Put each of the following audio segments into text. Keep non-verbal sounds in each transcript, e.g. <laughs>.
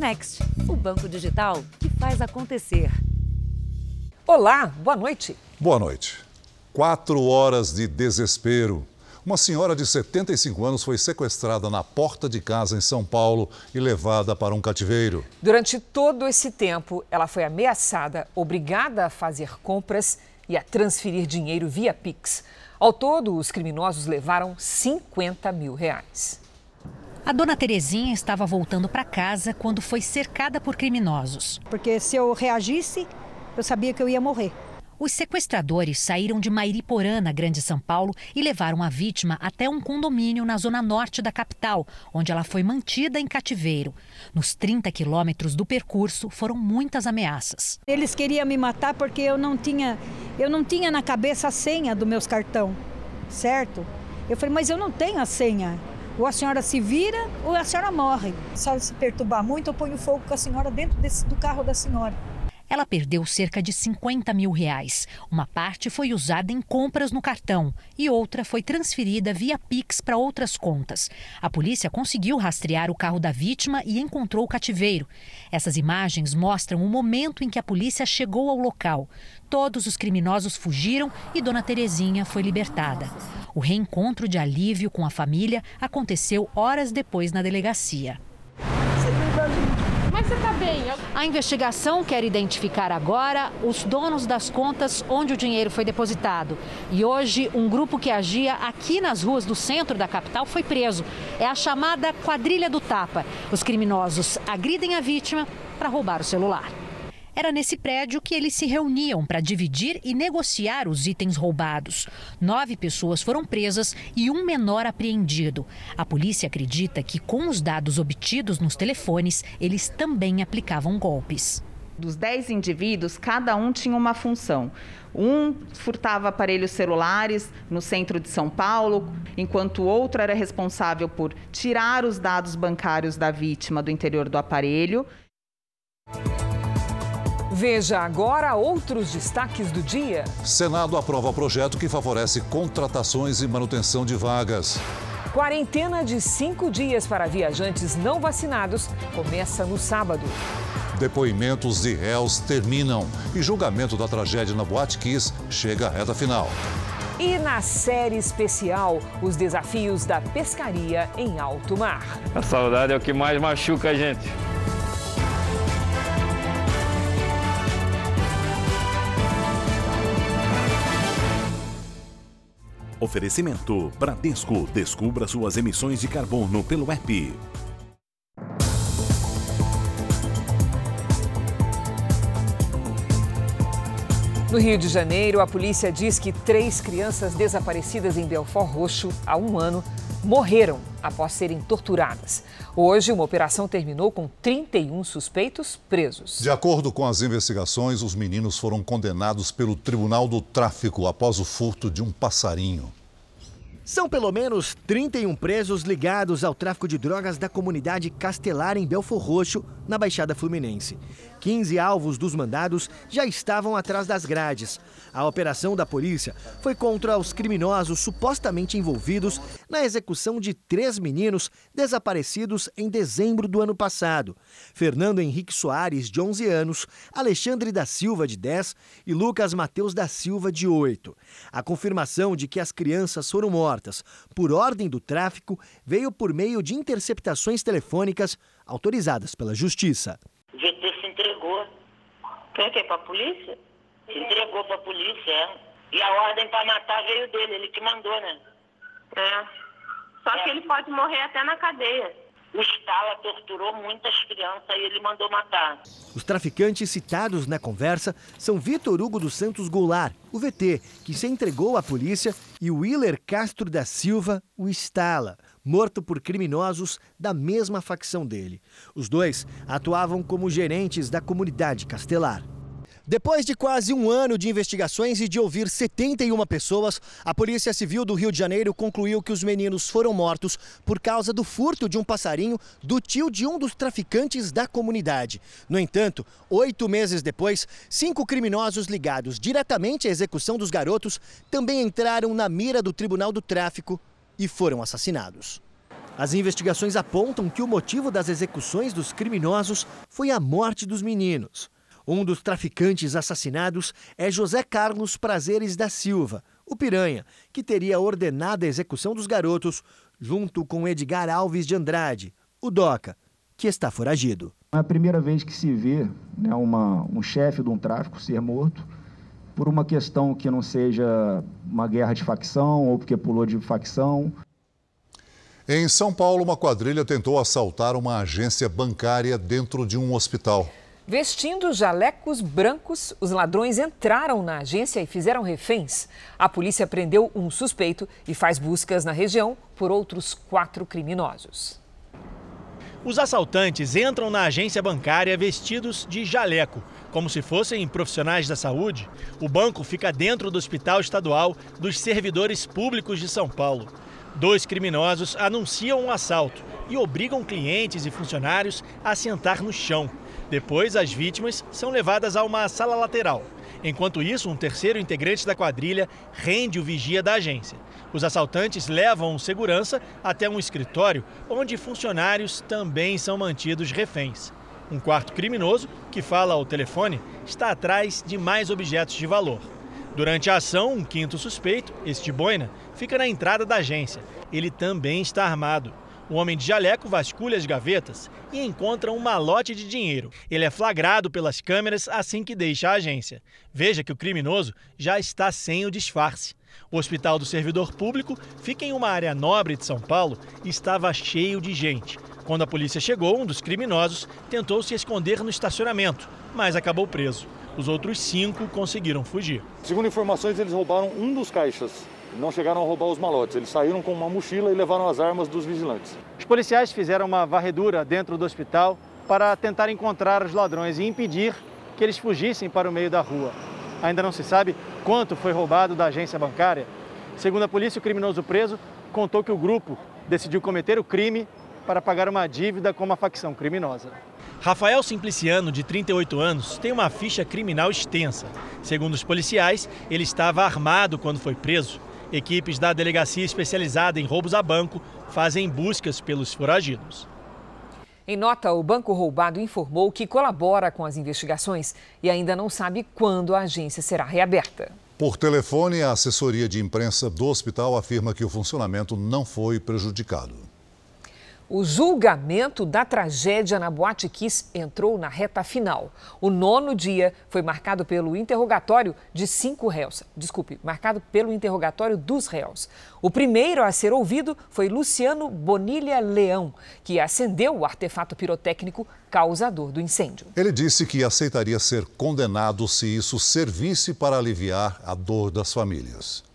Next, o banco digital que faz acontecer. Olá, boa noite. Boa noite. Quatro horas de desespero. Uma senhora de 75 anos foi sequestrada na porta de casa em São Paulo e levada para um cativeiro. Durante todo esse tempo, ela foi ameaçada, obrigada a fazer compras e a transferir dinheiro via Pix. Ao todo, os criminosos levaram 50 mil reais. A dona Terezinha estava voltando para casa quando foi cercada por criminosos. Porque se eu reagisse, eu sabia que eu ia morrer. Os sequestradores saíram de Mairiporã, na Grande São Paulo, e levaram a vítima até um condomínio na zona norte da capital, onde ela foi mantida em cativeiro. Nos 30 quilômetros do percurso, foram muitas ameaças. Eles queriam me matar porque eu não tinha, eu não tinha na cabeça a senha do meus cartão, certo? Eu falei, mas eu não tenho a senha. Ou a senhora se vira ou a senhora morre. Se a senhora se perturbar muito, eu ponho fogo com a senhora dentro desse, do carro da senhora. Ela perdeu cerca de 50 mil reais. Uma parte foi usada em compras no cartão e outra foi transferida via Pix para outras contas. A polícia conseguiu rastrear o carro da vítima e encontrou o cativeiro. Essas imagens mostram o momento em que a polícia chegou ao local. Todos os criminosos fugiram e Dona Terezinha foi libertada. O reencontro de alívio com a família aconteceu horas depois na delegacia. Mas você tá bem? A investigação quer identificar agora os donos das contas onde o dinheiro foi depositado. E hoje, um grupo que agia aqui nas ruas do centro da capital foi preso. É a chamada quadrilha do tapa. Os criminosos agridem a vítima para roubar o celular. Era nesse prédio que eles se reuniam para dividir e negociar os itens roubados. Nove pessoas foram presas e um menor apreendido. A polícia acredita que, com os dados obtidos nos telefones, eles também aplicavam golpes. Dos dez indivíduos, cada um tinha uma função. Um furtava aparelhos celulares no centro de São Paulo, enquanto o outro era responsável por tirar os dados bancários da vítima do interior do aparelho. Veja agora outros destaques do dia. Senado aprova projeto que favorece contratações e manutenção de vagas. Quarentena de cinco dias para viajantes não vacinados começa no sábado. Depoimentos de réus terminam e julgamento da tragédia na Boate Kiss chega à reta final. E na série especial, os desafios da pescaria em alto mar. A saudade é o que mais machuca a gente. Oferecimento Bradesco. Descubra suas emissões de carbono pelo app. No Rio de Janeiro, a polícia diz que três crianças desaparecidas em Belfort Roxo há um ano morreram após serem torturadas. Hoje, uma operação terminou com 31 suspeitos presos. De acordo com as investigações, os meninos foram condenados pelo Tribunal do Tráfico após o furto de um passarinho. São pelo menos 31 presos ligados ao tráfico de drogas da comunidade Castelar em Belfor Roxo, na Baixada Fluminense. 15 alvos dos mandados já estavam atrás das grades. A operação da polícia foi contra os criminosos supostamente envolvidos na execução de três meninos desaparecidos em dezembro do ano passado: Fernando Henrique Soares, de 11 anos, Alexandre da Silva, de 10 e Lucas Mateus da Silva, de 8. A confirmação de que as crianças foram mortas por ordem do tráfico veio por meio de interceptações telefônicas autorizadas pela Justiça. O VT se entregou. Quer que é para a polícia? Se entregou para a polícia, é. E a ordem para matar veio dele, ele que mandou, né? É. Só É. que ele pode morrer até na cadeia. O Stala torturou muitas crianças e ele mandou matar. Os traficantes citados na conversa são Vitor Hugo dos Santos Goulart, o VT, que se entregou à polícia, e Willer Castro da Silva, o Stala, morto por criminosos da mesma facção dele. Os dois atuavam como gerentes da comunidade Castelar. Depois de quase um ano de investigações e de ouvir 71 pessoas, a Polícia Civil do Rio de Janeiro concluiu que os meninos foram mortos por causa do furto de um passarinho do tio de um dos traficantes da comunidade. No entanto, oito meses depois, cinco criminosos ligados diretamente à execução dos garotos também entraram na mira do Tribunal do Tráfico e foram assassinados. As investigações apontam que o motivo das execuções dos criminosos foi a morte dos meninos. Um dos traficantes assassinados é José Carlos Prazeres da Silva, o Piranha, que teria ordenado a execução dos garotos junto com Edgar Alves de Andrade, o Doca, que está foragido. É a primeira vez que se vê né, uma, um chefe de um tráfico ser morto por uma questão que não seja uma guerra de facção ou porque pulou de facção. Em São Paulo, uma quadrilha tentou assaltar uma agência bancária dentro de um hospital. Vestindo jalecos brancos, os ladrões entraram na agência e fizeram reféns. A polícia prendeu um suspeito e faz buscas na região por outros quatro criminosos. Os assaltantes entram na agência bancária vestidos de jaleco, como se fossem profissionais da saúde. O banco fica dentro do Hospital Estadual dos Servidores Públicos de São Paulo. Dois criminosos anunciam um assalto e obrigam clientes e funcionários a sentar no chão. Depois, as vítimas são levadas a uma sala lateral. Enquanto isso, um terceiro integrante da quadrilha rende o vigia da agência. Os assaltantes levam um segurança até um escritório onde funcionários também são mantidos reféns. Um quarto criminoso, que fala ao telefone, está atrás de mais objetos de valor. Durante a ação, um quinto suspeito, este boina, fica na entrada da agência. Ele também está armado. O homem de jaleco vasculha as gavetas e encontra um malote de dinheiro. Ele é flagrado pelas câmeras assim que deixa a agência. Veja que o criminoso já está sem o disfarce. O Hospital do Servidor Público fica em uma área nobre de São Paulo e estava cheio de gente. Quando a polícia chegou, um dos criminosos tentou se esconder no estacionamento, mas acabou preso. Os outros cinco conseguiram fugir. Segundo informações, eles roubaram um dos caixas não chegaram a roubar os malotes. Eles saíram com uma mochila e levaram as armas dos vigilantes. Os policiais fizeram uma varredura dentro do hospital para tentar encontrar os ladrões e impedir que eles fugissem para o meio da rua. Ainda não se sabe quanto foi roubado da agência bancária. Segundo a polícia, o criminoso preso contou que o grupo decidiu cometer o crime para pagar uma dívida com uma facção criminosa. Rafael Simpliciano, de 38 anos, tem uma ficha criminal extensa. Segundo os policiais, ele estava armado quando foi preso Equipes da delegacia especializada em roubos a banco fazem buscas pelos foragidos. Em nota, o banco roubado informou que colabora com as investigações e ainda não sabe quando a agência será reaberta. Por telefone, a assessoria de imprensa do hospital afirma que o funcionamento não foi prejudicado. O julgamento da tragédia na Boate Kiss entrou na reta final. O nono dia foi marcado pelo interrogatório de cinco réus. Desculpe, marcado pelo interrogatório dos réus. O primeiro a ser ouvido foi Luciano Bonilha Leão, que acendeu o artefato pirotécnico causador do incêndio. Ele disse que aceitaria ser condenado se isso servisse para aliviar a dor das famílias.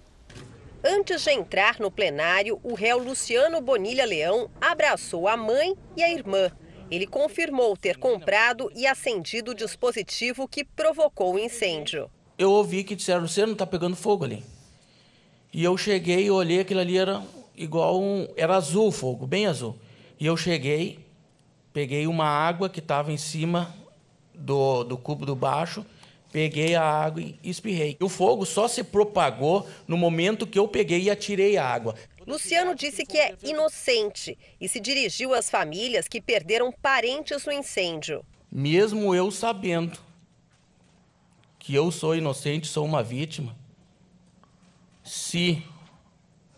Antes de entrar no plenário, o réu Luciano Bonilha Leão abraçou a mãe e a irmã. Ele confirmou ter comprado e acendido o dispositivo que provocou o incêndio. Eu ouvi que disseram, Luciano, está pegando fogo ali. E eu cheguei e olhei, aquilo ali era igual um... Era azul o fogo, bem azul. E eu cheguei, peguei uma água que estava em cima do, do cubo do baixo peguei a água e espirrei. O fogo só se propagou no momento que eu peguei e atirei a água. Luciano disse que é inocente e se dirigiu às famílias que perderam parentes no incêndio. Mesmo eu sabendo que eu sou inocente, sou uma vítima, se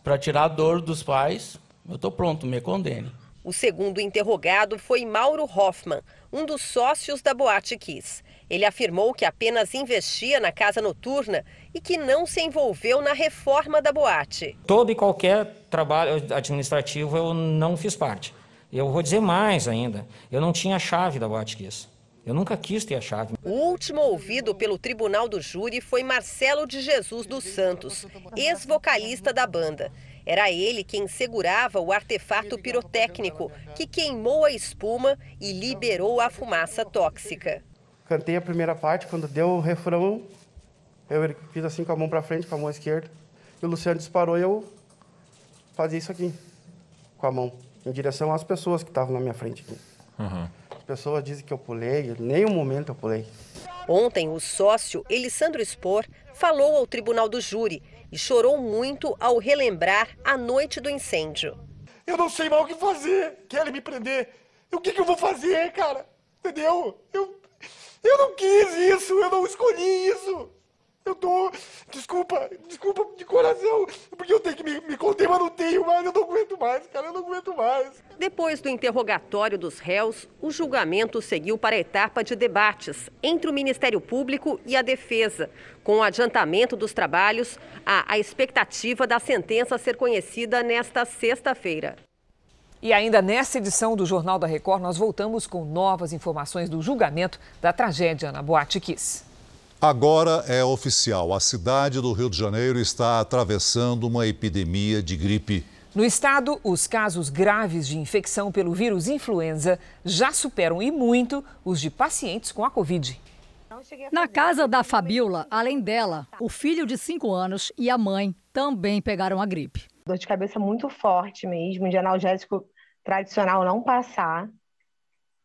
para tirar a dor dos pais, eu estou pronto, me condene. O segundo interrogado foi Mauro Hoffman, um dos sócios da Boate Kiss. Ele afirmou que apenas investia na casa noturna e que não se envolveu na reforma da boate. Todo e qualquer trabalho administrativo eu não fiz parte. Eu vou dizer mais ainda, eu não tinha a chave da Boate Kiss. Eu nunca quis ter a chave. O último ouvido pelo tribunal do júri foi Marcelo de Jesus dos Santos, ex-vocalista da banda. Era ele quem segurava o artefato pirotécnico que queimou a espuma e liberou a fumaça tóxica cantei a primeira parte, quando deu o refrão, eu fiz assim com a mão para frente, com a mão esquerda, e o Luciano disparou e eu fazia isso aqui, com a mão, em direção às pessoas que estavam na minha frente. Uhum. As pessoas dizem que eu pulei, em nenhum momento eu pulei. Ontem, o sócio Elisandro Spor falou ao tribunal do júri e chorou muito ao relembrar a noite do incêndio. Eu não sei mais o que fazer. Querem me prender. O que, que eu vou fazer, cara? Entendeu? Eu, eu não quis isso, eu não escolhi isso. Eu tô. Desculpa, desculpa de coração, porque eu tenho que me, me conter, mas não tenho mais, eu não aguento mais, cara, eu não aguento mais. Depois do interrogatório dos réus, o julgamento seguiu para a etapa de debates entre o Ministério Público e a Defesa. Com o adiantamento dos trabalhos, há a expectativa da sentença ser conhecida nesta sexta-feira. E ainda nessa edição do Jornal da Record, nós voltamos com novas informações do julgamento da tragédia na Boate Kiss. Agora é oficial: a cidade do Rio de Janeiro está atravessando uma epidemia de gripe. No estado, os casos graves de infecção pelo vírus influenza já superam e muito os de pacientes com a Covid. Na casa da Fabiola, além dela, o filho de 5 anos e a mãe também pegaram a gripe. Dor de cabeça muito forte mesmo, de analgésico tradicional não passar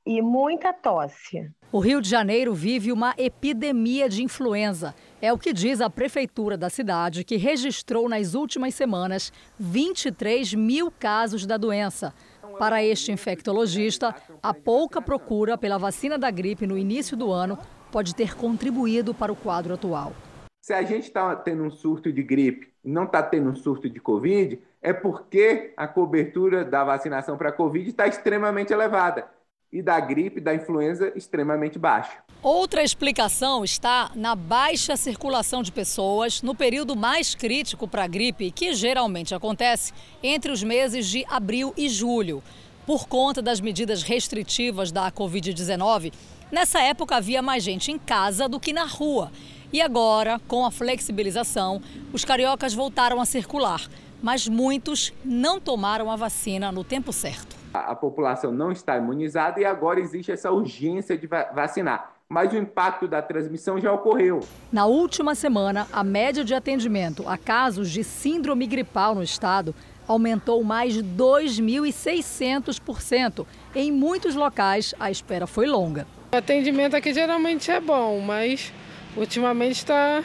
e muita tosse. O Rio de Janeiro vive uma epidemia de influenza. É o que diz a prefeitura da cidade, que registrou nas últimas semanas 23 mil casos da doença. Para este infectologista, a pouca procura pela vacina da gripe no início do ano pode ter contribuído para o quadro atual. Se a gente está tendo um surto de gripe e não está tendo um surto de Covid, é porque a cobertura da vacinação para a Covid está extremamente elevada e da gripe, da influenza, extremamente baixa. Outra explicação está na baixa circulação de pessoas no período mais crítico para a gripe, que geralmente acontece entre os meses de abril e julho. Por conta das medidas restritivas da Covid-19, nessa época havia mais gente em casa do que na rua. E agora, com a flexibilização, os cariocas voltaram a circular, mas muitos não tomaram a vacina no tempo certo a, população não está imunizada e agora existe essa urgência de vacinar. Mas o impacto da transmissão já ocorreu. Na última semana, a média de atendimento a casos de síndrome gripal no estado aumentou mais de 2.600%. Em muitos locais, a espera foi longa. O atendimento aqui geralmente é bom, mas ultimamente está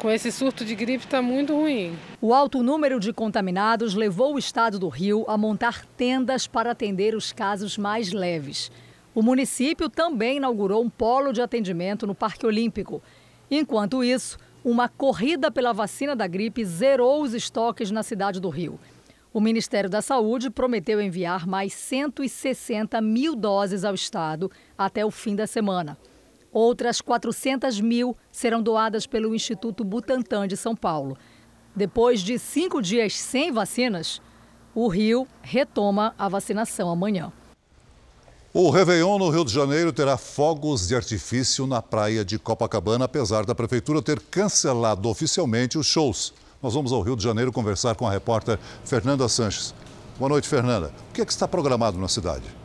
com esse surto de gripe está muito ruim. O alto número de contaminados levou o estado do Rio a montar tendas para atender os casos mais leves. O município também inaugurou um polo de atendimento no Parque Olímpico. Enquanto isso, uma corrida pela vacina da gripe zerou os estoques na cidade do Rio. O Ministério da Saúde prometeu enviar mais 160 mil doses ao estado até o fim da semana. Outras 400 mil serão doadas pelo Instituto Butantan de São Paulo. Depois de cinco dias sem vacinas, o Rio retoma a vacinação amanhã. O Réveillon no Rio de Janeiro terá fogos de artifício na praia de Copacabana, apesar da prefeitura ter cancelado oficialmente os shows. Nós vamos ao Rio de Janeiro conversar com a repórter Fernanda Sanches. Boa noite, Fernanda. O que, é que está programado na cidade?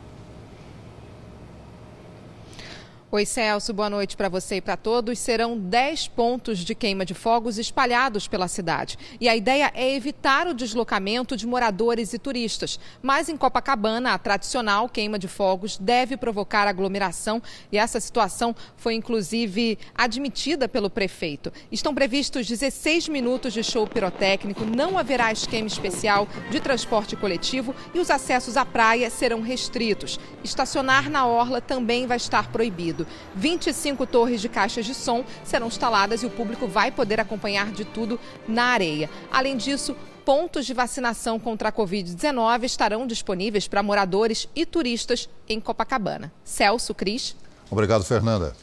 Oi, Celso, boa noite para você e para todos. Serão 10 pontos de queima de fogos espalhados pela cidade. E a ideia é evitar o deslocamento de moradores e turistas. Mas em Copacabana, a tradicional queima de fogos deve provocar aglomeração e essa situação foi inclusive admitida pelo prefeito. Estão previstos 16 minutos de show pirotécnico, não haverá esquema especial de transporte coletivo e os acessos à praia serão restritos. Estacionar na orla também vai estar proibido. 25 torres de caixas de som serão instaladas e o público vai poder acompanhar de tudo na areia. Além disso, pontos de vacinação contra a Covid-19 estarão disponíveis para moradores e turistas em Copacabana. Celso, Cris. Obrigado, Fernanda.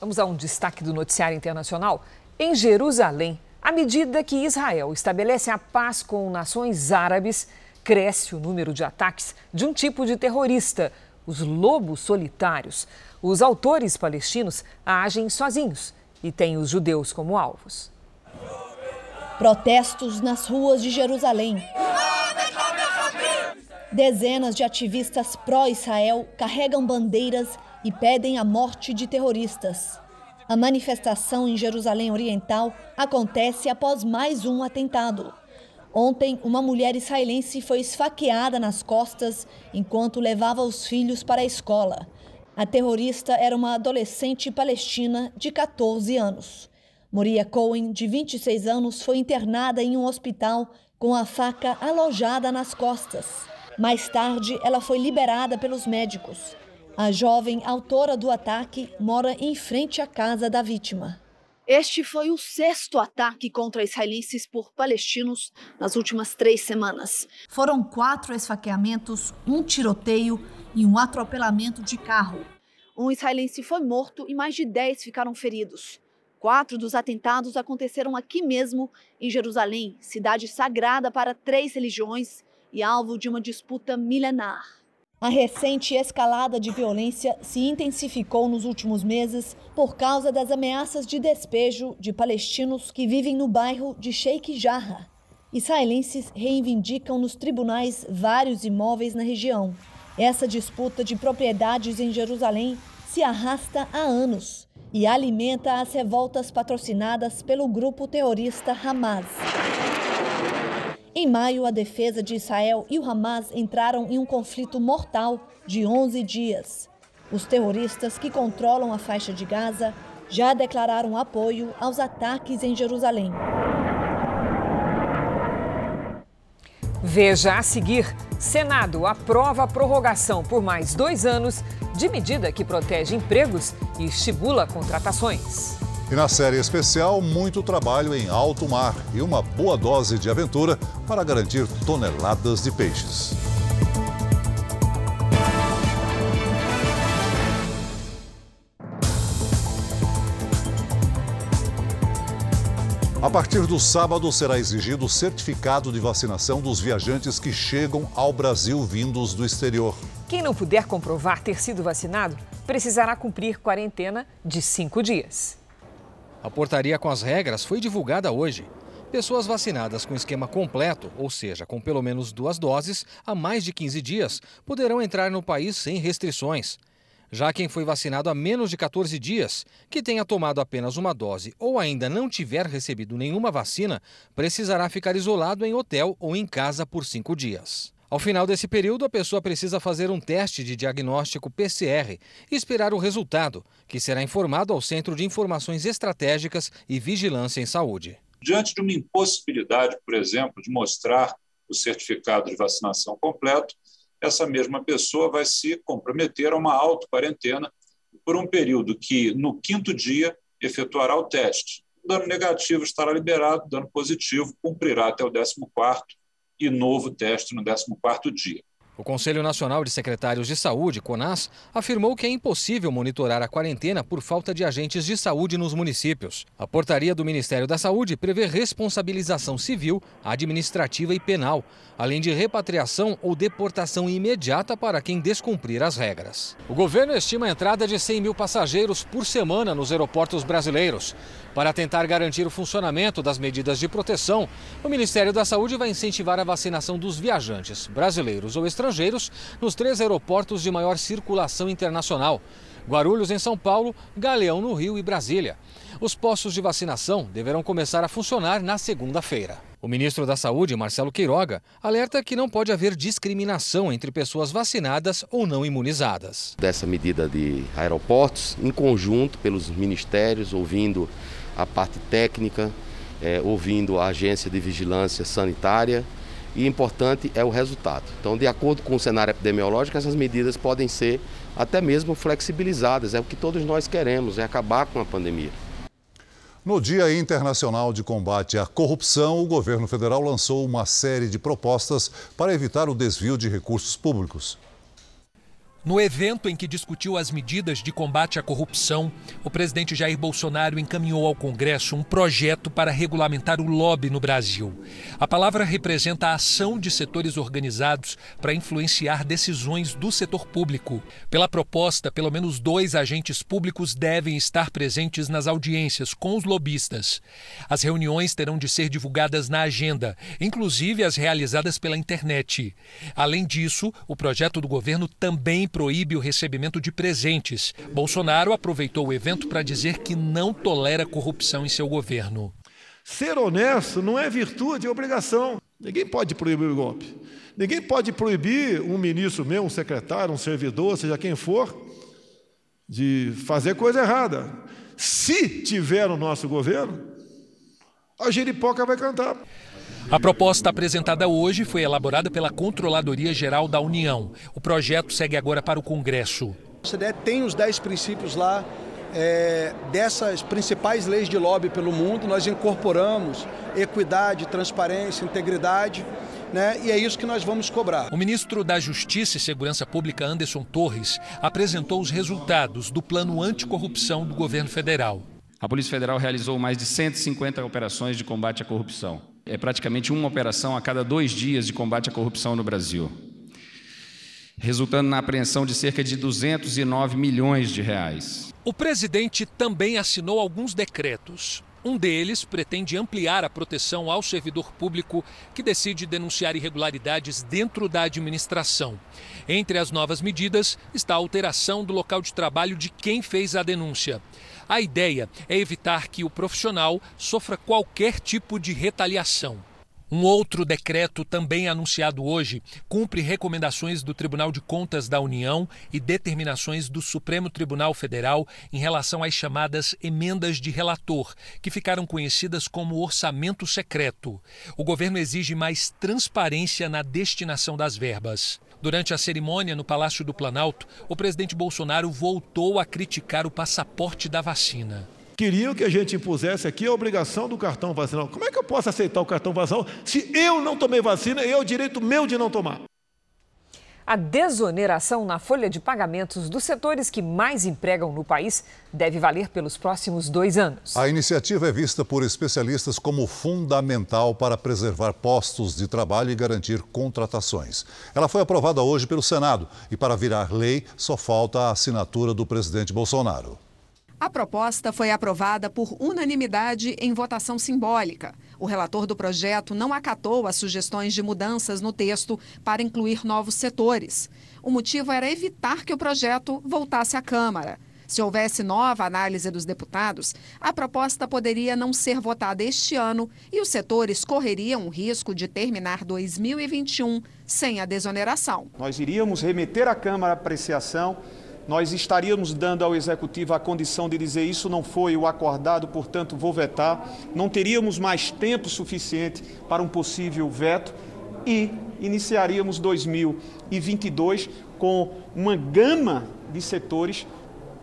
Vamos a um destaque do noticiário internacional. Em Jerusalém, à medida que Israel estabelece a paz com nações árabes, cresce o número de ataques de um tipo de terrorista, os lobos solitários. Os autores palestinos agem sozinhos e têm os judeus como alvos. Protestos nas ruas de Jerusalém. Dezenas de ativistas pró-Israel carregam bandeiras e pedem a morte de terroristas. A manifestação em Jerusalém Oriental acontece após mais um atentado. Ontem, uma mulher israelense foi esfaqueada nas costas enquanto levava os filhos para a escola. A terrorista era uma adolescente palestina de 14 anos. Moria Cohen, de 26 anos, foi internada em um hospital com a faca alojada nas costas. Mais tarde, ela foi liberada pelos médicos. A jovem autora do ataque mora em frente à casa da vítima. Este foi o sexto ataque contra israelenses por palestinos nas últimas três semanas. Foram quatro esfaqueamentos, um tiroteio e um atropelamento de carro. Um israelense foi morto e mais de dez ficaram feridos. Quatro dos atentados aconteceram aqui mesmo, em Jerusalém, cidade sagrada para três religiões e alvo de uma disputa milenar. A recente escalada de violência se intensificou nos últimos meses por causa das ameaças de despejo de palestinos que vivem no bairro de Sheikh Jarrah. Israelenses reivindicam nos tribunais vários imóveis na região. Essa disputa de propriedades em Jerusalém se arrasta há anos e alimenta as revoltas patrocinadas pelo grupo terrorista Hamas. Em maio, a defesa de Israel e o Hamas entraram em um conflito mortal de 11 dias. Os terroristas que controlam a faixa de Gaza já declararam apoio aos ataques em Jerusalém. Veja a seguir: Senado aprova a prorrogação por mais dois anos de medida que protege empregos e estimula contratações. E na série especial, muito trabalho em alto mar e uma boa dose de aventura para garantir toneladas de peixes. A partir do sábado será exigido o certificado de vacinação dos viajantes que chegam ao Brasil vindos do exterior. Quem não puder comprovar ter sido vacinado precisará cumprir quarentena de cinco dias. A portaria com as regras foi divulgada hoje. Pessoas vacinadas com esquema completo, ou seja, com pelo menos duas doses, há mais de 15 dias, poderão entrar no país sem restrições. Já quem foi vacinado há menos de 14 dias, que tenha tomado apenas uma dose ou ainda não tiver recebido nenhuma vacina, precisará ficar isolado em hotel ou em casa por cinco dias. Ao final desse período, a pessoa precisa fazer um teste de diagnóstico PCR e esperar o resultado, que será informado ao Centro de Informações Estratégicas e Vigilância em Saúde. Diante de uma impossibilidade, por exemplo, de mostrar o certificado de vacinação completo, essa mesma pessoa vai se comprometer a uma auto-quarentena por um período que, no quinto dia, efetuará o teste. Dano negativo estará liberado, dano positivo cumprirá até o 14º e novo teste no 14º dia. O Conselho Nacional de Secretários de Saúde, CONAS, afirmou que é impossível monitorar a quarentena por falta de agentes de saúde nos municípios. A portaria do Ministério da Saúde prevê responsabilização civil, administrativa e penal, além de repatriação ou deportação imediata para quem descumprir as regras. O governo estima a entrada de 100 mil passageiros por semana nos aeroportos brasileiros. Para tentar garantir o funcionamento das medidas de proteção, o Ministério da Saúde vai incentivar a vacinação dos viajantes, brasileiros ou estrangeiros, nos três aeroportos de maior circulação internacional: Guarulhos, em São Paulo, Galeão, no Rio e Brasília. Os postos de vacinação deverão começar a funcionar na segunda-feira. O ministro da Saúde, Marcelo Queiroga, alerta que não pode haver discriminação entre pessoas vacinadas ou não imunizadas. Dessa medida de aeroportos, em conjunto pelos ministérios, ouvindo a parte técnica, é, ouvindo a agência de vigilância sanitária e importante é o resultado. Então, de acordo com o cenário epidemiológico, essas medidas podem ser até mesmo flexibilizadas. É o que todos nós queremos, é acabar com a pandemia. No Dia Internacional de Combate à Corrupção, o governo federal lançou uma série de propostas para evitar o desvio de recursos públicos. No evento em que discutiu as medidas de combate à corrupção, o presidente Jair Bolsonaro encaminhou ao Congresso um projeto para regulamentar o lobby no Brasil. A palavra representa a ação de setores organizados para influenciar decisões do setor público. Pela proposta, pelo menos dois agentes públicos devem estar presentes nas audiências com os lobistas. As reuniões terão de ser divulgadas na agenda, inclusive as realizadas pela internet. Além disso, o projeto do governo também proíbe o recebimento de presentes. Bolsonaro aproveitou o evento para dizer que não tolera corrupção em seu governo. Ser honesto não é virtude, é obrigação. Ninguém pode proibir o golpe. Ninguém pode proibir um ministro meu, um secretário, um servidor, seja quem for, de fazer coisa errada. Se tiver no nosso governo, a giripoca vai cantar. A proposta apresentada hoje foi elaborada pela Controladoria Geral da União. O projeto segue agora para o Congresso. A CDE tem os 10 princípios lá é, dessas principais leis de lobby pelo mundo. Nós incorporamos equidade, transparência, integridade. Né? E é isso que nós vamos cobrar. O ministro da Justiça e Segurança Pública, Anderson Torres, apresentou os resultados do plano anticorrupção do governo federal. A Polícia Federal realizou mais de 150 operações de combate à corrupção. É praticamente uma operação a cada dois dias de combate à corrupção no Brasil, resultando na apreensão de cerca de 209 milhões de reais. O presidente também assinou alguns decretos. Um deles pretende ampliar a proteção ao servidor público que decide denunciar irregularidades dentro da administração. Entre as novas medidas está a alteração do local de trabalho de quem fez a denúncia. A ideia é evitar que o profissional sofra qualquer tipo de retaliação. Um outro decreto, também anunciado hoje, cumpre recomendações do Tribunal de Contas da União e determinações do Supremo Tribunal Federal em relação às chamadas emendas de relator, que ficaram conhecidas como orçamento secreto. O governo exige mais transparência na destinação das verbas. Durante a cerimônia no Palácio do Planalto, o presidente Bolsonaro voltou a criticar o passaporte da vacina. Queriam que a gente impusesse aqui a obrigação do cartão vacinal. Como é que eu posso aceitar o cartão vacinal se eu não tomei vacina e é o direito meu de não tomar? A desoneração na folha de pagamentos dos setores que mais empregam no país deve valer pelos próximos dois anos. A iniciativa é vista por especialistas como fundamental para preservar postos de trabalho e garantir contratações. Ela foi aprovada hoje pelo Senado e, para virar lei, só falta a assinatura do presidente Bolsonaro. A proposta foi aprovada por unanimidade em votação simbólica. O relator do projeto não acatou as sugestões de mudanças no texto para incluir novos setores. O motivo era evitar que o projeto voltasse à Câmara. Se houvesse nova análise dos deputados, a proposta poderia não ser votada este ano e os setores correriam o risco de terminar 2021 sem a desoneração. Nós iríamos remeter à Câmara a apreciação nós estaríamos dando ao Executivo a condição de dizer isso não foi o acordado, portanto vou vetar. Não teríamos mais tempo suficiente para um possível veto e iniciaríamos 2022 com uma gama de setores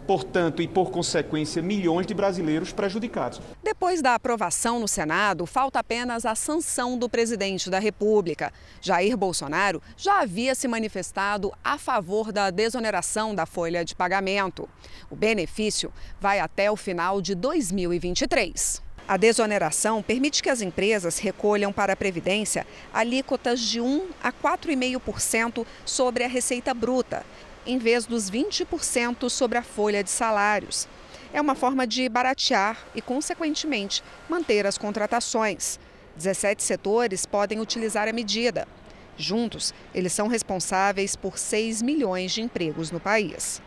portanto, e por consequência, milhões de brasileiros prejudicados. Depois da aprovação no Senado, falta apenas a sanção do presidente da República. Jair Bolsonaro já havia se manifestado a favor da desoneração da folha de pagamento. O benefício vai até o final de 2023. A desoneração permite que as empresas recolham para a Previdência alíquotas de 1 a 4,5% sobre a receita bruta em vez dos 20% sobre a folha de salários. É uma forma de baratear e, consequentemente, manter as contratações. 17 setores podem utilizar a medida. Juntos, eles são responsáveis por 6 milhões de empregos no país.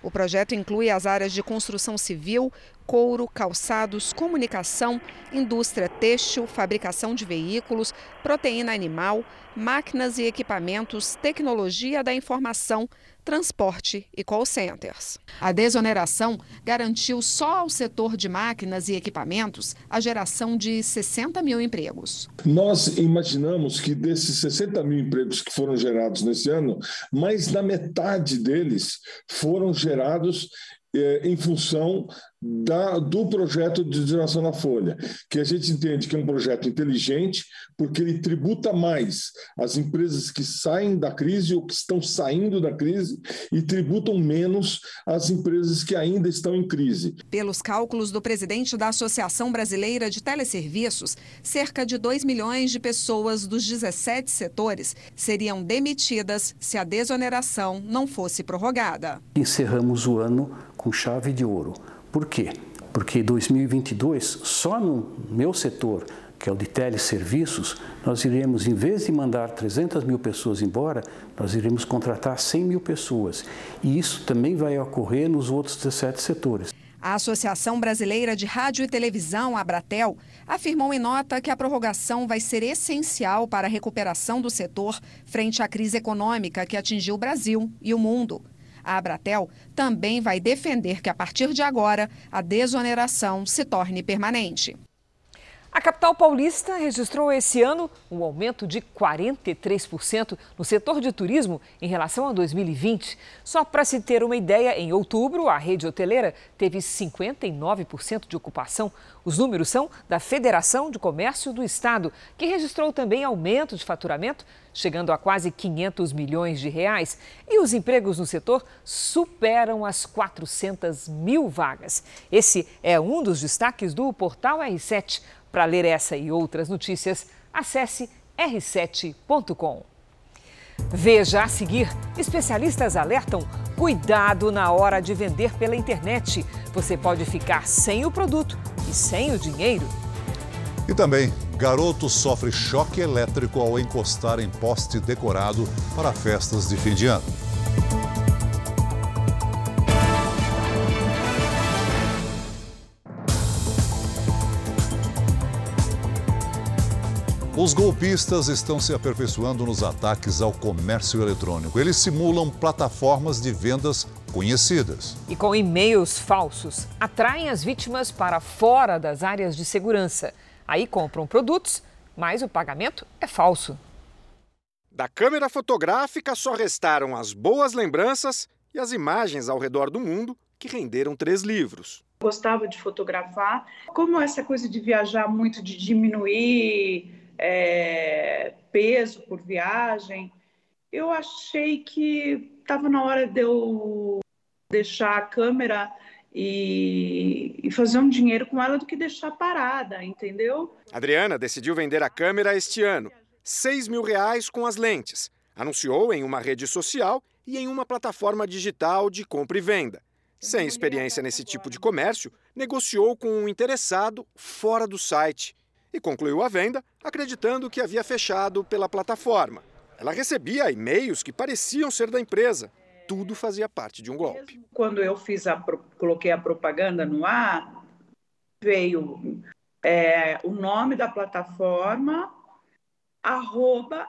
O projeto inclui as áreas de construção civil, couro, calçados, comunicação, indústria têxtil, fabricação de veículos, proteína animal, máquinas e equipamentos, tecnologia da informação, transporte e call centers. A desoneração garantiu só ao setor de máquinas e equipamentos a geração de 60 mil empregos. Nós imaginamos que desses 60 mil empregos que foram gerados nesse ano, mais da metade deles foram gerados é, em função da, do projeto de desoneração na folha, que a gente entende que é um projeto inteligente, porque ele tributa mais as empresas que saem da crise ou que estão saindo da crise e tributam menos as empresas que ainda estão em crise. Pelos cálculos do presidente da Associação Brasileira de Teleserviços, cerca de 2 milhões de pessoas dos 17 setores seriam demitidas se a desoneração não fosse prorrogada. Encerramos o ano com chave de ouro por quê? Porque 2022, só no meu setor, que é o de teleserviços, nós iremos, em vez de mandar 300 mil pessoas embora, nós iremos contratar 100 mil pessoas. E isso também vai ocorrer nos outros 17 setores. A Associação Brasileira de Rádio e Televisão, Abratel, afirmou em nota que a prorrogação vai ser essencial para a recuperação do setor frente à crise econômica que atingiu o Brasil e o mundo. A Abratel também vai defender que, a partir de agora, a desoneração se torne permanente. A capital paulista registrou esse ano um aumento de 43% no setor de turismo em relação a 2020. Só para se ter uma ideia, em outubro, a rede hoteleira teve 59% de ocupação. Os números são da Federação de Comércio do Estado, que registrou também aumento de faturamento, chegando a quase 500 milhões de reais. E os empregos no setor superam as 400 mil vagas. Esse é um dos destaques do portal R7. Para ler essa e outras notícias, acesse r7.com. Veja a seguir: especialistas alertam cuidado na hora de vender pela internet. Você pode ficar sem o produto e sem o dinheiro. E também, garoto sofre choque elétrico ao encostar em poste decorado para festas de fim de ano. Os golpistas estão se aperfeiçoando nos ataques ao comércio eletrônico. Eles simulam plataformas de vendas conhecidas. E com e-mails falsos, atraem as vítimas para fora das áreas de segurança. Aí compram produtos, mas o pagamento é falso. Da câmera fotográfica só restaram as boas lembranças e as imagens ao redor do mundo que renderam três livros. Gostava de fotografar. Como essa coisa de viajar muito, de diminuir é, peso por viagem, eu achei que estava na hora de eu deixar a câmera e, e, fazer um dinheiro com ela do que deixar parada, entendeu? Adriana decidiu vender a câmera este ano, 6 mil reais com as lentes. Anunciou em uma rede social e em uma plataforma digital de compra e venda. Sem experiência nesse tipo de comércio, negociou com um interessado fora do site e concluiu a venda acreditando que havia fechado pela plataforma. Ela recebia e-mails que pareciam ser da empresa. Tudo fazia parte de um golpe. Quando eu fiz a, coloquei a propaganda no ar, veio é, o nome da plataforma, arroba,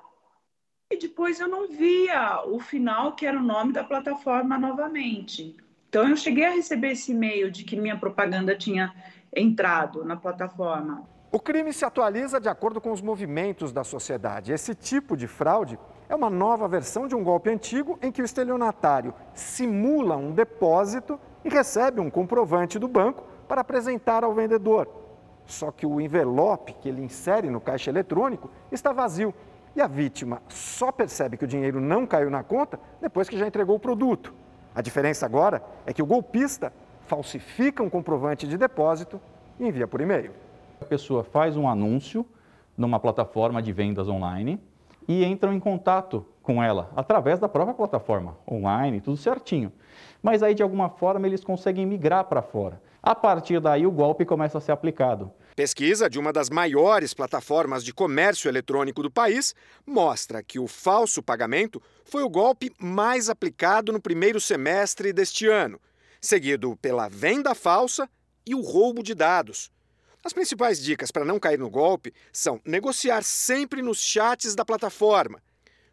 e depois eu não via o final, que era o nome da plataforma novamente. Então eu cheguei a receber esse e-mail de que minha propaganda tinha entrado na plataforma. O crime se atualiza de acordo com os movimentos da sociedade. Esse tipo de fraude é uma nova versão de um golpe antigo em que o estelionatário simula um depósito e recebe um comprovante do banco para apresentar ao vendedor. Só que o envelope que ele insere no caixa eletrônico está vazio e a vítima só percebe que o dinheiro não caiu na conta depois que já entregou o produto. A diferença agora é que o golpista falsifica um comprovante de depósito e envia por e-mail. Pessoa faz um anúncio numa plataforma de vendas online e entram em contato com ela através da própria plataforma online, tudo certinho. Mas aí, de alguma forma, eles conseguem migrar para fora. A partir daí, o golpe começa a ser aplicado. Pesquisa de uma das maiores plataformas de comércio eletrônico do país mostra que o falso pagamento foi o golpe mais aplicado no primeiro semestre deste ano, seguido pela venda falsa e o roubo de dados. As principais dicas para não cair no golpe são negociar sempre nos chats da plataforma,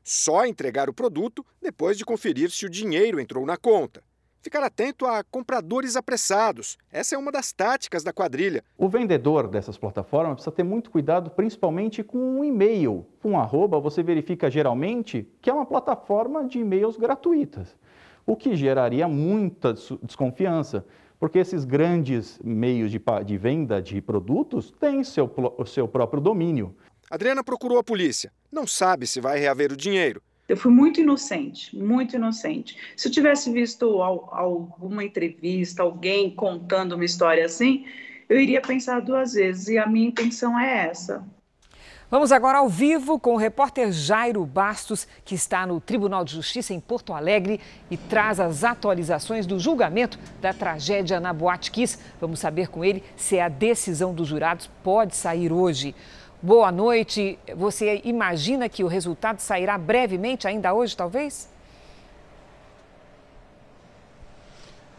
só entregar o produto depois de conferir se o dinheiro entrou na conta. Ficar atento a compradores apressados. Essa é uma das táticas da quadrilha. O vendedor dessas plataformas precisa ter muito cuidado, principalmente com um e-mail. Com um arroba, você verifica geralmente que é uma plataforma de e-mails gratuitas, o que geraria muita desconfiança porque esses grandes meios de, de venda de produtos têm seu, o seu próprio domínio. Adriana procurou a polícia. Não sabe se vai reaver o dinheiro. Eu fui muito inocente, muito inocente. Se eu tivesse visto alguma entrevista, alguém contando uma história assim, eu iria pensar duas vezes. E a minha intenção é essa: Vamos agora ao vivo com o repórter Jairo Bastos, que está no Tribunal de Justiça em Porto Alegre e traz as atualizações do julgamento da tragédia na Boate Kiss. Vamos saber com ele se a decisão dos jurados pode sair hoje. Boa noite. Você imagina que o resultado sairá brevemente, ainda hoje, talvez?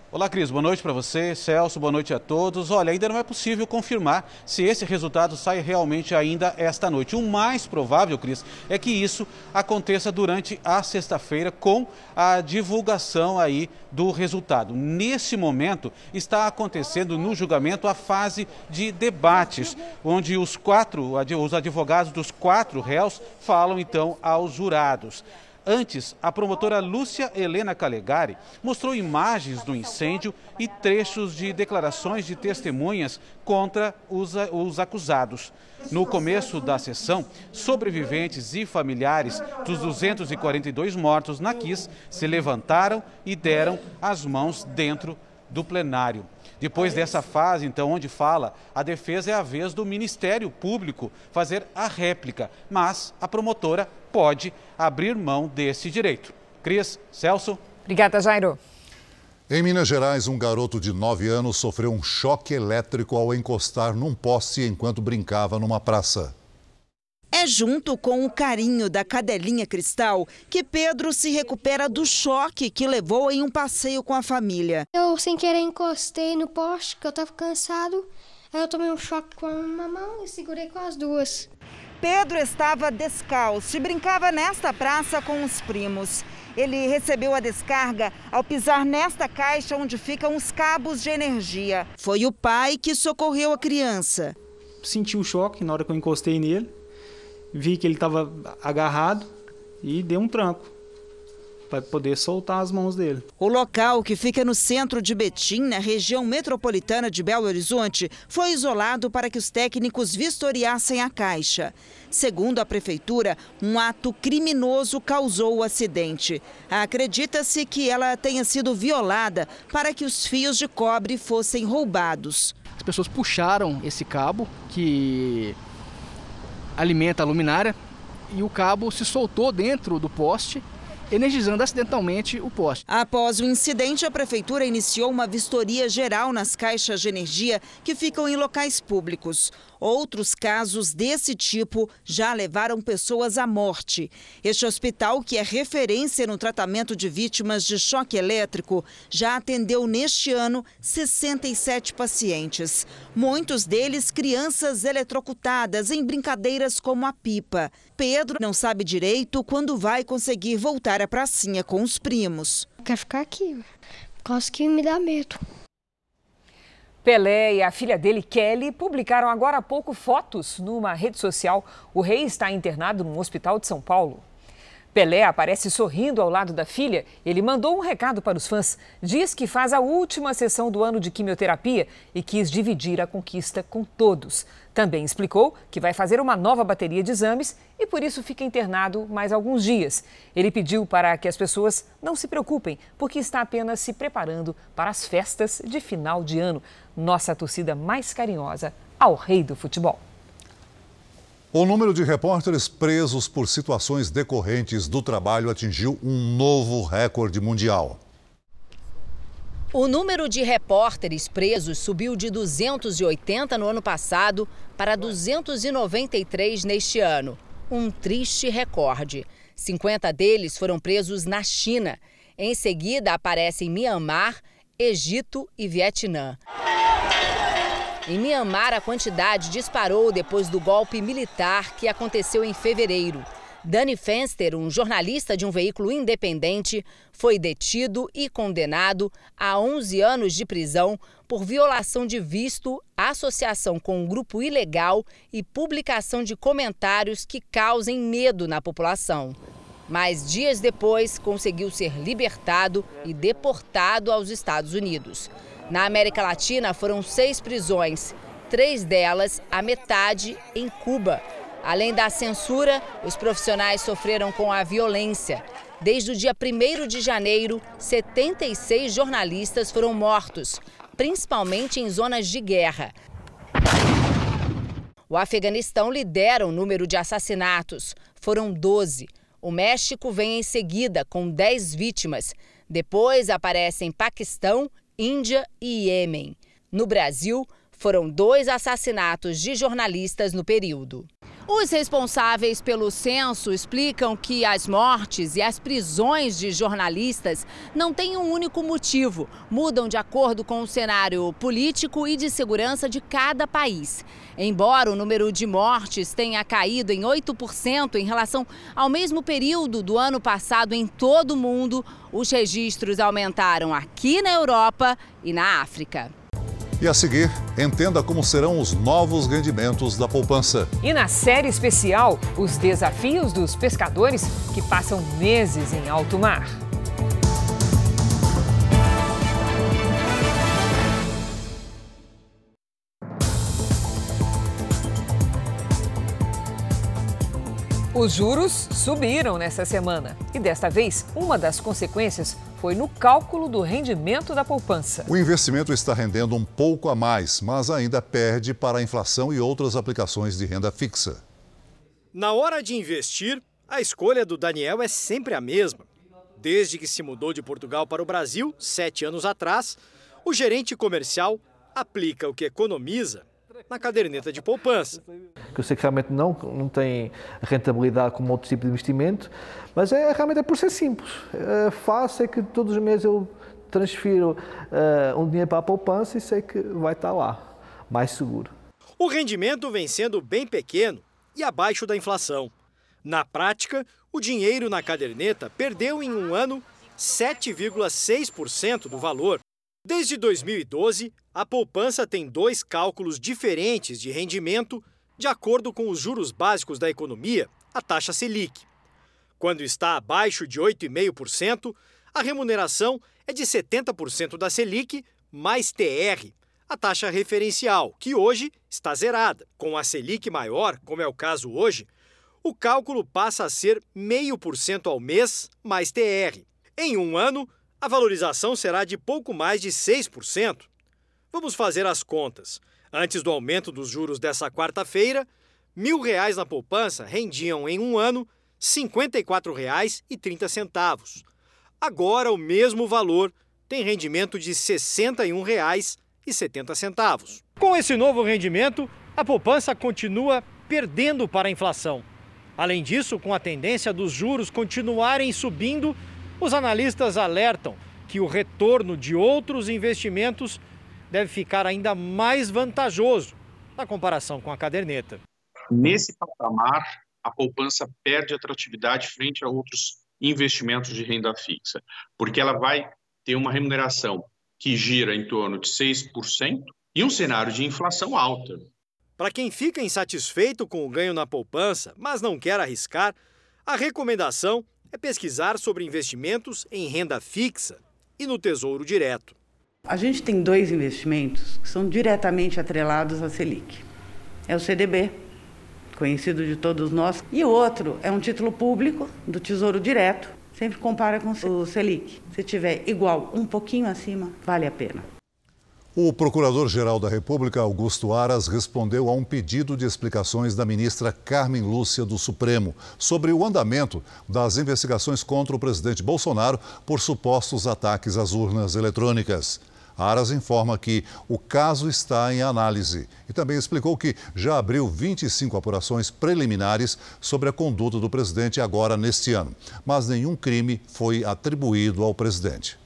Olá, Cris. Boa noite para você. Celso, boa noite a todos. Olha, ainda não é possível confirmar se esse resultado sai realmente ainda esta noite. O mais provável, Cris, é que isso aconteça durante a sexta-feira com a divulgação aí do resultado. Nesse momento, está acontecendo no julgamento a fase de debates, onde os quatro, os advogados dos quatro réus falam então aos jurados. Antes, a promotora Lúcia Helena Calegari mostrou imagens do incêndio e trechos de declarações de testemunhas contra os, os acusados. No começo da sessão, sobreviventes e familiares dos 242 mortos na KIS se levantaram e deram as mãos dentro do plenário. Depois dessa fase, então, onde fala, a defesa é a vez do Ministério Público fazer a réplica, mas a promotora pode abrir mão desse direito. Cris, Celso. Obrigada, Jairo. Em Minas Gerais, um garoto de 9 anos sofreu um choque elétrico ao encostar num poste enquanto brincava numa praça. É junto com o carinho da cadelinha cristal que Pedro se recupera do choque que levou em um passeio com a família. Eu, sem querer, encostei no poste, que eu estava cansado. Aí eu tomei um choque com uma mão e segurei com as duas. Pedro estava descalço e brincava nesta praça com os primos. Ele recebeu a descarga ao pisar nesta caixa onde ficam os cabos de energia. Foi o pai que socorreu a criança. Senti um choque na hora que eu encostei nele vi que ele estava agarrado e dei um tranco para poder soltar as mãos dele. O local, que fica no centro de Betim, na região metropolitana de Belo Horizonte, foi isolado para que os técnicos vistoriassem a caixa. Segundo a prefeitura, um ato criminoso causou o acidente. Acredita-se que ela tenha sido violada para que os fios de cobre fossem roubados. As pessoas puxaram esse cabo que alimenta a luminária e o cabo se soltou dentro do poste energizando acidentalmente o poste. Após o incidente, a prefeitura iniciou uma vistoria geral nas caixas de energia que ficam em locais públicos. Outros casos desse tipo já levaram pessoas à morte. Este hospital, que é referência no tratamento de vítimas de choque elétrico, já atendeu neste ano 67 pacientes. Muitos deles crianças eletrocutadas em brincadeiras como a pipa. Pedro não sabe direito quando vai conseguir voltar à pracinha com os primos. Quer ficar aqui, por que me dá medo. Pelé e a filha dele, Kelly, publicaram agora há pouco fotos numa rede social. O rei está internado num hospital de São Paulo. Pelé aparece sorrindo ao lado da filha. Ele mandou um recado para os fãs. Diz que faz a última sessão do ano de quimioterapia e quis dividir a conquista com todos. Também explicou que vai fazer uma nova bateria de exames e por isso fica internado mais alguns dias. Ele pediu para que as pessoas não se preocupem, porque está apenas se preparando para as festas de final de ano. Nossa torcida mais carinhosa ao rei do futebol. O número de repórteres presos por situações decorrentes do trabalho atingiu um novo recorde mundial. O número de repórteres presos subiu de 280 no ano passado para 293 neste ano. Um triste recorde. 50 deles foram presos na China. Em seguida aparecem Myanmar, Egito e Vietnã. Em Myanmar, a quantidade disparou depois do golpe militar que aconteceu em fevereiro. Dani Fenster, um jornalista de um veículo independente, foi detido e condenado a 11 anos de prisão por violação de visto, associação com um grupo ilegal e publicação de comentários que causem medo na população. Mas dias depois conseguiu ser libertado e deportado aos Estados Unidos. Na América Latina foram seis prisões, três delas, a metade, em Cuba. Além da censura, os profissionais sofreram com a violência. Desde o dia 1 de janeiro, 76 jornalistas foram mortos, principalmente em zonas de guerra. O Afeganistão lidera o número de assassinatos. Foram 12. O México vem em seguida, com 10 vítimas. Depois aparecem Paquistão, Índia e Iêmen. No Brasil, foram dois assassinatos de jornalistas no período. Os responsáveis pelo censo explicam que as mortes e as prisões de jornalistas não têm um único motivo, mudam de acordo com o cenário político e de segurança de cada país. Embora o número de mortes tenha caído em 8% em relação ao mesmo período do ano passado em todo o mundo, os registros aumentaram aqui na Europa e na África. E a seguir, entenda como serão os novos rendimentos da poupança. E na série especial, os desafios dos pescadores que passam meses em alto mar. Os juros subiram nesta semana e desta vez uma das consequências foi no cálculo do rendimento da poupança. O investimento está rendendo um pouco a mais, mas ainda perde para a inflação e outras aplicações de renda fixa. Na hora de investir, a escolha do Daniel é sempre a mesma. Desde que se mudou de Portugal para o Brasil, sete anos atrás, o gerente comercial aplica o que economiza na caderneta de poupança. Que eu sei que realmente não, não tem rentabilidade como outro tipo de investimento, mas é realmente é por ser simples. É fácil, é que todos os meses eu transfiro uh, um dinheiro para a poupança e sei que vai estar lá, mais seguro. O rendimento vem sendo bem pequeno e abaixo da inflação. Na prática, o dinheiro na caderneta perdeu em um ano 7,6% do valor. Desde 2012, a poupança tem dois cálculos diferentes de rendimento de acordo com os juros básicos da economia, a taxa Selic. Quando está abaixo de 8,5%, a remuneração é de 70% da Selic mais TR, a taxa referencial, que hoje está zerada. Com a Selic maior, como é o caso hoje, o cálculo passa a ser 0,5% ao mês mais TR. Em um ano, a valorização será de pouco mais de 6%. Vamos fazer as contas. Antes do aumento dos juros dessa quarta-feira, mil reais na poupança rendiam em um ano R$ 54,30. Agora, o mesmo valor tem rendimento de R$ 61,70. Com esse novo rendimento, a poupança continua perdendo para a inflação. Além disso, com a tendência dos juros continuarem subindo, os analistas alertam que o retorno de outros investimentos deve ficar ainda mais vantajoso na comparação com a caderneta. Nesse patamar, a poupança perde atratividade frente a outros investimentos de renda fixa, porque ela vai ter uma remuneração que gira em torno de 6% e um cenário de inflação alta. Para quem fica insatisfeito com o ganho na poupança, mas não quer arriscar, a recomendação é pesquisar sobre investimentos em renda fixa e no Tesouro Direto. A gente tem dois investimentos que são diretamente atrelados à Selic. É o CDB, conhecido de todos nós, e o outro é um título público do Tesouro Direto. Sempre compara com o Selic. Se tiver igual, um pouquinho acima, vale a pena. O Procurador-Geral da República, Augusto Aras, respondeu a um pedido de explicações da ministra Carmen Lúcia do Supremo sobre o andamento das investigações contra o presidente Bolsonaro por supostos ataques às urnas eletrônicas. Aras informa que o caso está em análise e também explicou que já abriu 25 apurações preliminares sobre a conduta do presidente agora neste ano, mas nenhum crime foi atribuído ao presidente.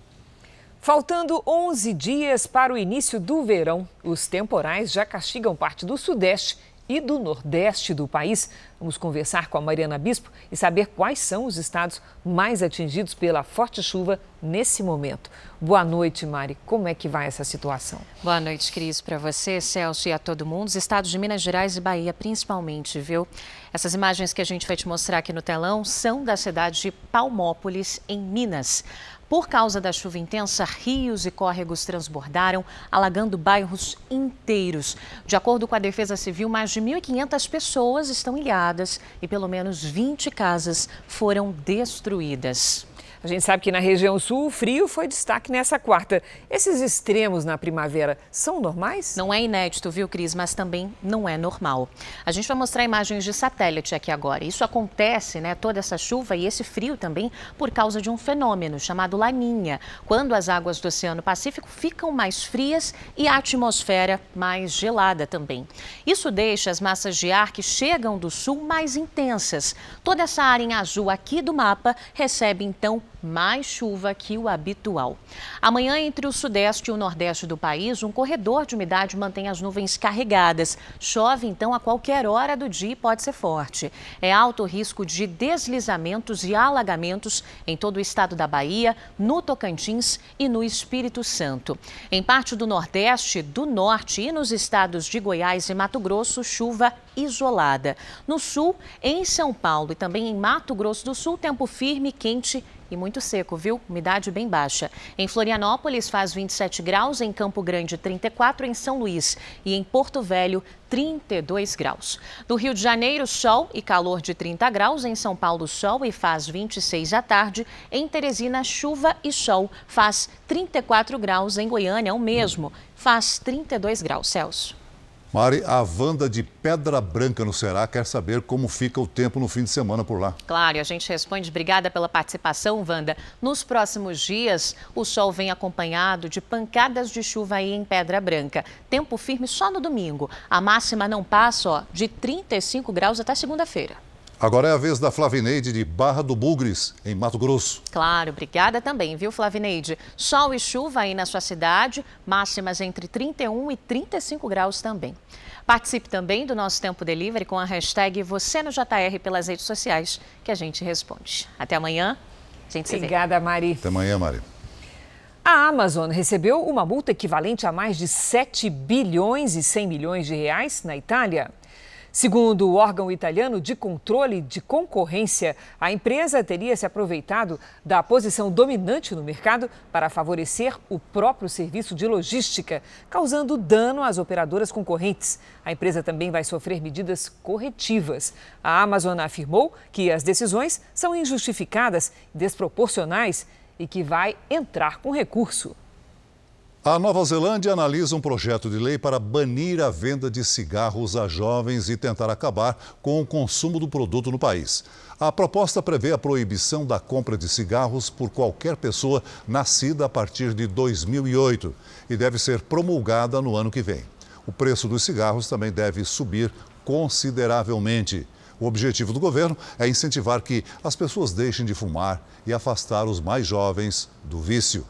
Faltando 11 dias para o início do verão, os temporais já castigam parte do Sudeste e do Nordeste do país. Vamos conversar com a Mariana Bispo e saber quais são os estados mais atingidos pela forte chuva nesse momento. Boa noite, Mari. Como é que vai essa situação? Boa noite, Cris, para você, Celso e a todo mundo. Os estados de Minas Gerais e Bahia, principalmente, viu? Essas imagens que a gente vai te mostrar aqui no telão são da cidade de Palmópolis, em Minas. Por causa da chuva intensa, rios e córregos transbordaram, alagando bairros inteiros. De acordo com a Defesa Civil, mais de 1.500 pessoas estão ilhadas e pelo menos 20 casas foram destruídas. A gente sabe que na região sul o frio foi destaque nessa quarta. Esses extremos na primavera são normais? Não é inédito, viu, Cris? Mas também não é normal. A gente vai mostrar imagens de satélite aqui agora. Isso acontece, né? Toda essa chuva e esse frio também por causa de um fenômeno chamado laninha, quando as águas do Oceano Pacífico ficam mais frias e a atmosfera mais gelada também. Isso deixa as massas de ar que chegam do sul mais intensas. Toda essa área em azul aqui do mapa recebe então mais chuva que o habitual. Amanhã, entre o sudeste e o nordeste do país, um corredor de umidade mantém as nuvens carregadas. Chove, então, a qualquer hora do dia e pode ser forte. É alto risco de deslizamentos e alagamentos em todo o estado da Bahia, no Tocantins e no Espírito Santo. Em parte do nordeste, do norte e nos estados de Goiás e Mato Grosso, chuva isolada. No sul, em São Paulo e também em Mato Grosso do Sul, tempo firme, quente e muito seco, viu? Umidade bem baixa. Em Florianópolis faz 27 graus, em Campo Grande 34, em São Luís e em Porto Velho 32 graus. No Rio de Janeiro, sol e calor de 30 graus, em São Paulo sol e faz 26 à tarde, em Teresina chuva e sol, faz 34 graus, em Goiânia o mesmo, faz 32 graus Celsius. Mari, a Wanda de Pedra Branca no Ceará quer saber como fica o tempo no fim de semana por lá. Claro, a gente responde. Obrigada pela participação, Wanda. Nos próximos dias, o sol vem acompanhado de pancadas de chuva aí em Pedra Branca. Tempo firme só no domingo. A máxima não passa ó, de 35 graus até segunda-feira. Agora é a vez da Flavineide de Barra do Bugres, em Mato Grosso. Claro, obrigada também, viu, Flavineide? Sol e chuva aí na sua cidade, máximas entre 31 e 35 graus também. Participe também do nosso Tempo Delivery com a hashtag Você no JR pelas redes sociais, que a gente responde. Até amanhã, a gente se Obrigada, vê. Mari. Até amanhã, Mari. A Amazon recebeu uma multa equivalente a mais de 7 bilhões e 100 milhões de reais na Itália. Segundo o órgão italiano de controle de concorrência, a empresa teria se aproveitado da posição dominante no mercado para favorecer o próprio serviço de logística, causando dano às operadoras concorrentes. A empresa também vai sofrer medidas corretivas. A Amazon afirmou que as decisões são injustificadas, desproporcionais e que vai entrar com recurso. A Nova Zelândia analisa um projeto de lei para banir a venda de cigarros a jovens e tentar acabar com o consumo do produto no país. A proposta prevê a proibição da compra de cigarros por qualquer pessoa nascida a partir de 2008 e deve ser promulgada no ano que vem. O preço dos cigarros também deve subir consideravelmente. O objetivo do governo é incentivar que as pessoas deixem de fumar e afastar os mais jovens do vício.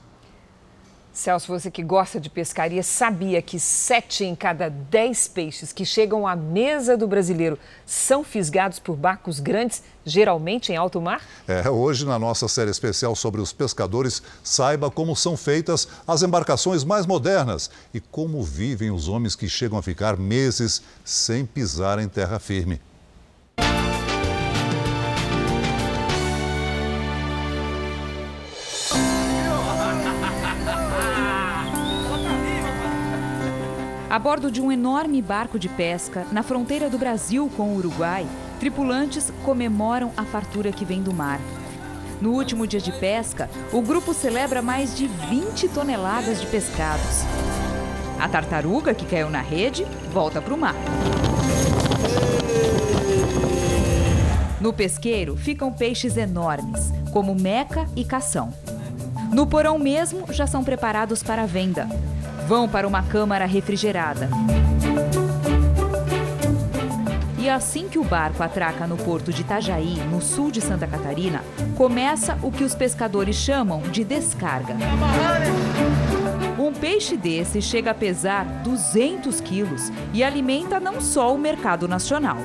Celso, você que gosta de pescaria, sabia que sete em cada dez peixes que chegam à mesa do brasileiro são fisgados por barcos grandes, geralmente em alto mar? É, hoje, na nossa série especial sobre os pescadores, saiba como são feitas as embarcações mais modernas e como vivem os homens que chegam a ficar meses sem pisar em terra firme. A bordo de um enorme barco de pesca, na fronteira do Brasil com o Uruguai, tripulantes comemoram a fartura que vem do mar. No último dia de pesca, o grupo celebra mais de 20 toneladas de pescados. A tartaruga que caiu na rede volta para o mar. No pesqueiro ficam peixes enormes, como meca e cação. No porão mesmo já são preparados para venda vão para uma câmara refrigerada. E assim que o barco atraca no porto de Itajaí, no sul de Santa Catarina, começa o que os pescadores chamam de descarga. Um peixe desse chega a pesar 200 quilos e alimenta não só o mercado nacional.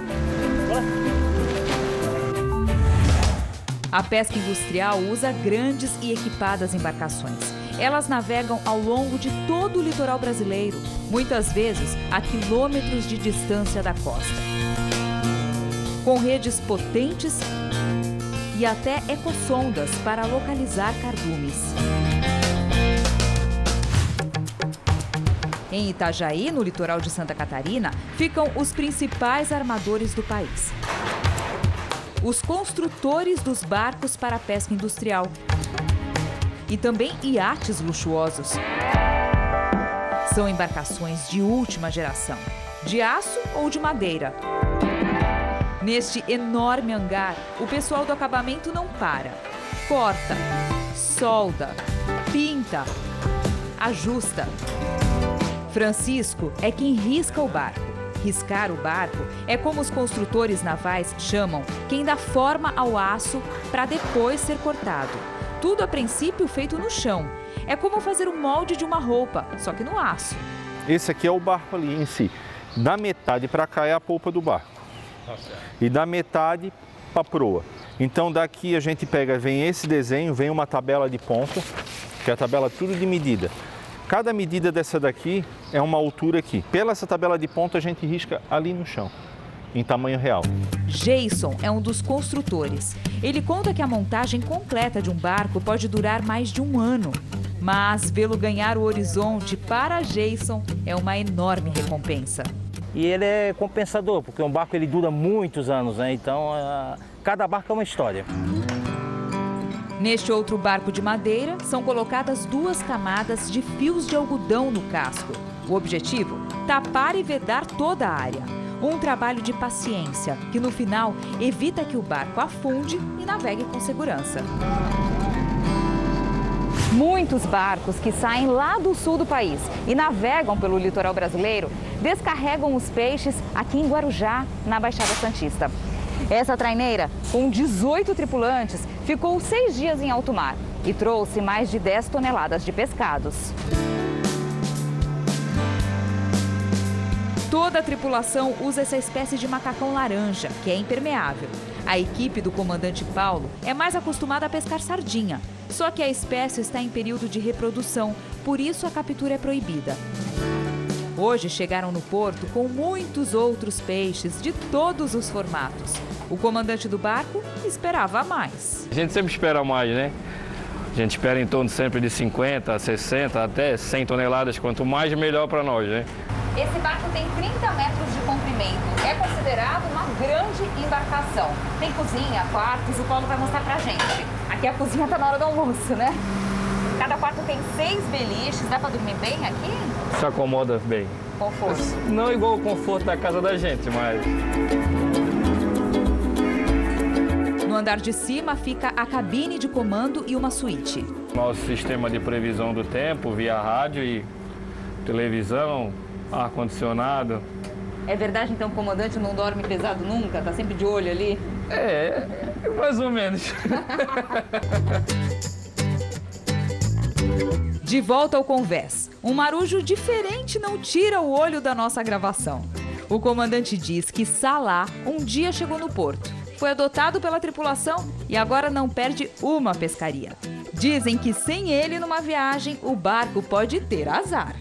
A pesca industrial usa grandes e equipadas embarcações elas navegam ao longo de todo o litoral brasileiro, muitas vezes a quilômetros de distância da costa. Com redes potentes e até ecossondas para localizar cardumes. Em Itajaí, no litoral de Santa Catarina, ficam os principais armadores do país. Os construtores dos barcos para pesca industrial, e também iates luxuosos. São embarcações de última geração, de aço ou de madeira. Neste enorme hangar, o pessoal do acabamento não para. Corta, solda, pinta, ajusta. Francisco é quem risca o barco. Riscar o barco é como os construtores navais chamam quem dá forma ao aço para depois ser cortado. Tudo a princípio feito no chão. É como fazer um molde de uma roupa, só que no aço. Esse aqui é o barco ali em si. Da metade para cá é a polpa do barco. E da metade para a proa. Então daqui a gente pega, vem esse desenho, vem uma tabela de ponta, que é a tabela tudo de medida. Cada medida dessa daqui é uma altura aqui. Pela essa tabela de ponta a gente risca ali no chão, em tamanho real. Jason é um dos construtores. Ele conta que a montagem completa de um barco pode durar mais de um ano. Mas vê-lo ganhar o horizonte para Jason é uma enorme recompensa. E ele é compensador, porque um barco ele dura muitos anos, né? Então, uh, cada barco é uma história. Neste outro barco de madeira, são colocadas duas camadas de fios de algodão no casco. O objetivo? Tapar e vedar toda a área. Um trabalho de paciência, que no final evita que o barco afunde e navegue com segurança. Muitos barcos que saem lá do sul do país e navegam pelo litoral brasileiro descarregam os peixes aqui em Guarujá, na Baixada Santista. Essa traineira, com 18 tripulantes, ficou seis dias em alto mar e trouxe mais de 10 toneladas de pescados. Toda a tripulação usa essa espécie de macacão laranja, que é impermeável. A equipe do comandante Paulo é mais acostumada a pescar sardinha, só que a espécie está em período de reprodução, por isso a captura é proibida. Hoje chegaram no porto com muitos outros peixes de todos os formatos. O comandante do barco esperava mais. A gente sempre espera mais, né? A gente espera em torno sempre de 50, 60, até 100 toneladas. Quanto mais, melhor para nós, né? Esse barco tem 30 metros de comprimento. É considerado uma grande embarcação. Tem cozinha, quartos, o Paulo vai mostrar pra gente. Aqui a cozinha tá na hora do almoço, né? Cada quarto tem seis beliches. Dá pra dormir bem aqui? Se acomoda bem. Conforto. Não igual o conforto da casa da gente, mas... No andar de cima fica a cabine de comando e uma suíte. Nosso sistema de previsão do tempo via rádio e televisão, ar-condicionado. É verdade, então, o comandante não dorme pesado nunca? Tá sempre de olho ali? É, mais ou menos. De volta ao convés. Um marujo diferente não tira o olho da nossa gravação. O comandante diz que Salah um dia chegou no porto, foi adotado pela tripulação e agora não perde uma pescaria. Dizem que sem ele numa viagem, o barco pode ter azar.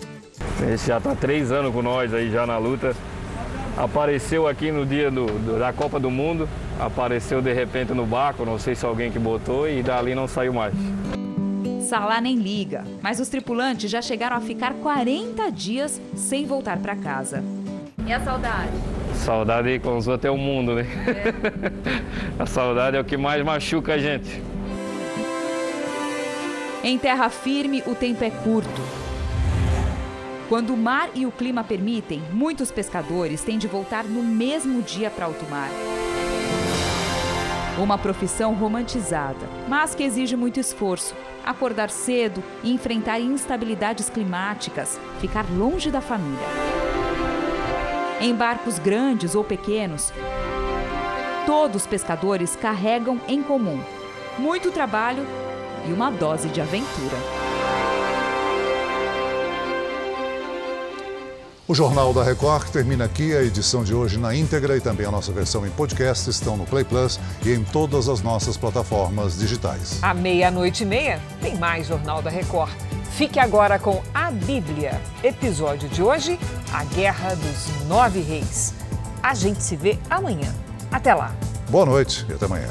Ele já está três anos com nós aí já na luta. Apareceu aqui no dia do, do, da Copa do Mundo, apareceu de repente no barco, não sei se alguém que botou, e dali não saiu mais. Salah nem liga, mas os tripulantes já chegaram a ficar 40 dias sem voltar para casa. E a saudade? Saudade com os até o mundo, né? É. <laughs> a saudade é o que mais machuca a gente. Em terra firme, o tempo é curto. Quando o mar e o clima permitem, muitos pescadores têm de voltar no mesmo dia para alto mar. Uma profissão romantizada, mas que exige muito esforço. Acordar cedo e enfrentar instabilidades climáticas, ficar longe da família. Em barcos grandes ou pequenos, todos os pescadores carregam em comum muito trabalho e uma dose de aventura. O Jornal da Record termina aqui. A edição de hoje na íntegra e também a nossa versão em podcast estão no Play Plus e em todas as nossas plataformas digitais. À meia-noite e meia, tem mais Jornal da Record. Fique agora com a Bíblia. Episódio de hoje: A Guerra dos Nove Reis. A gente se vê amanhã. Até lá. Boa noite e até amanhã.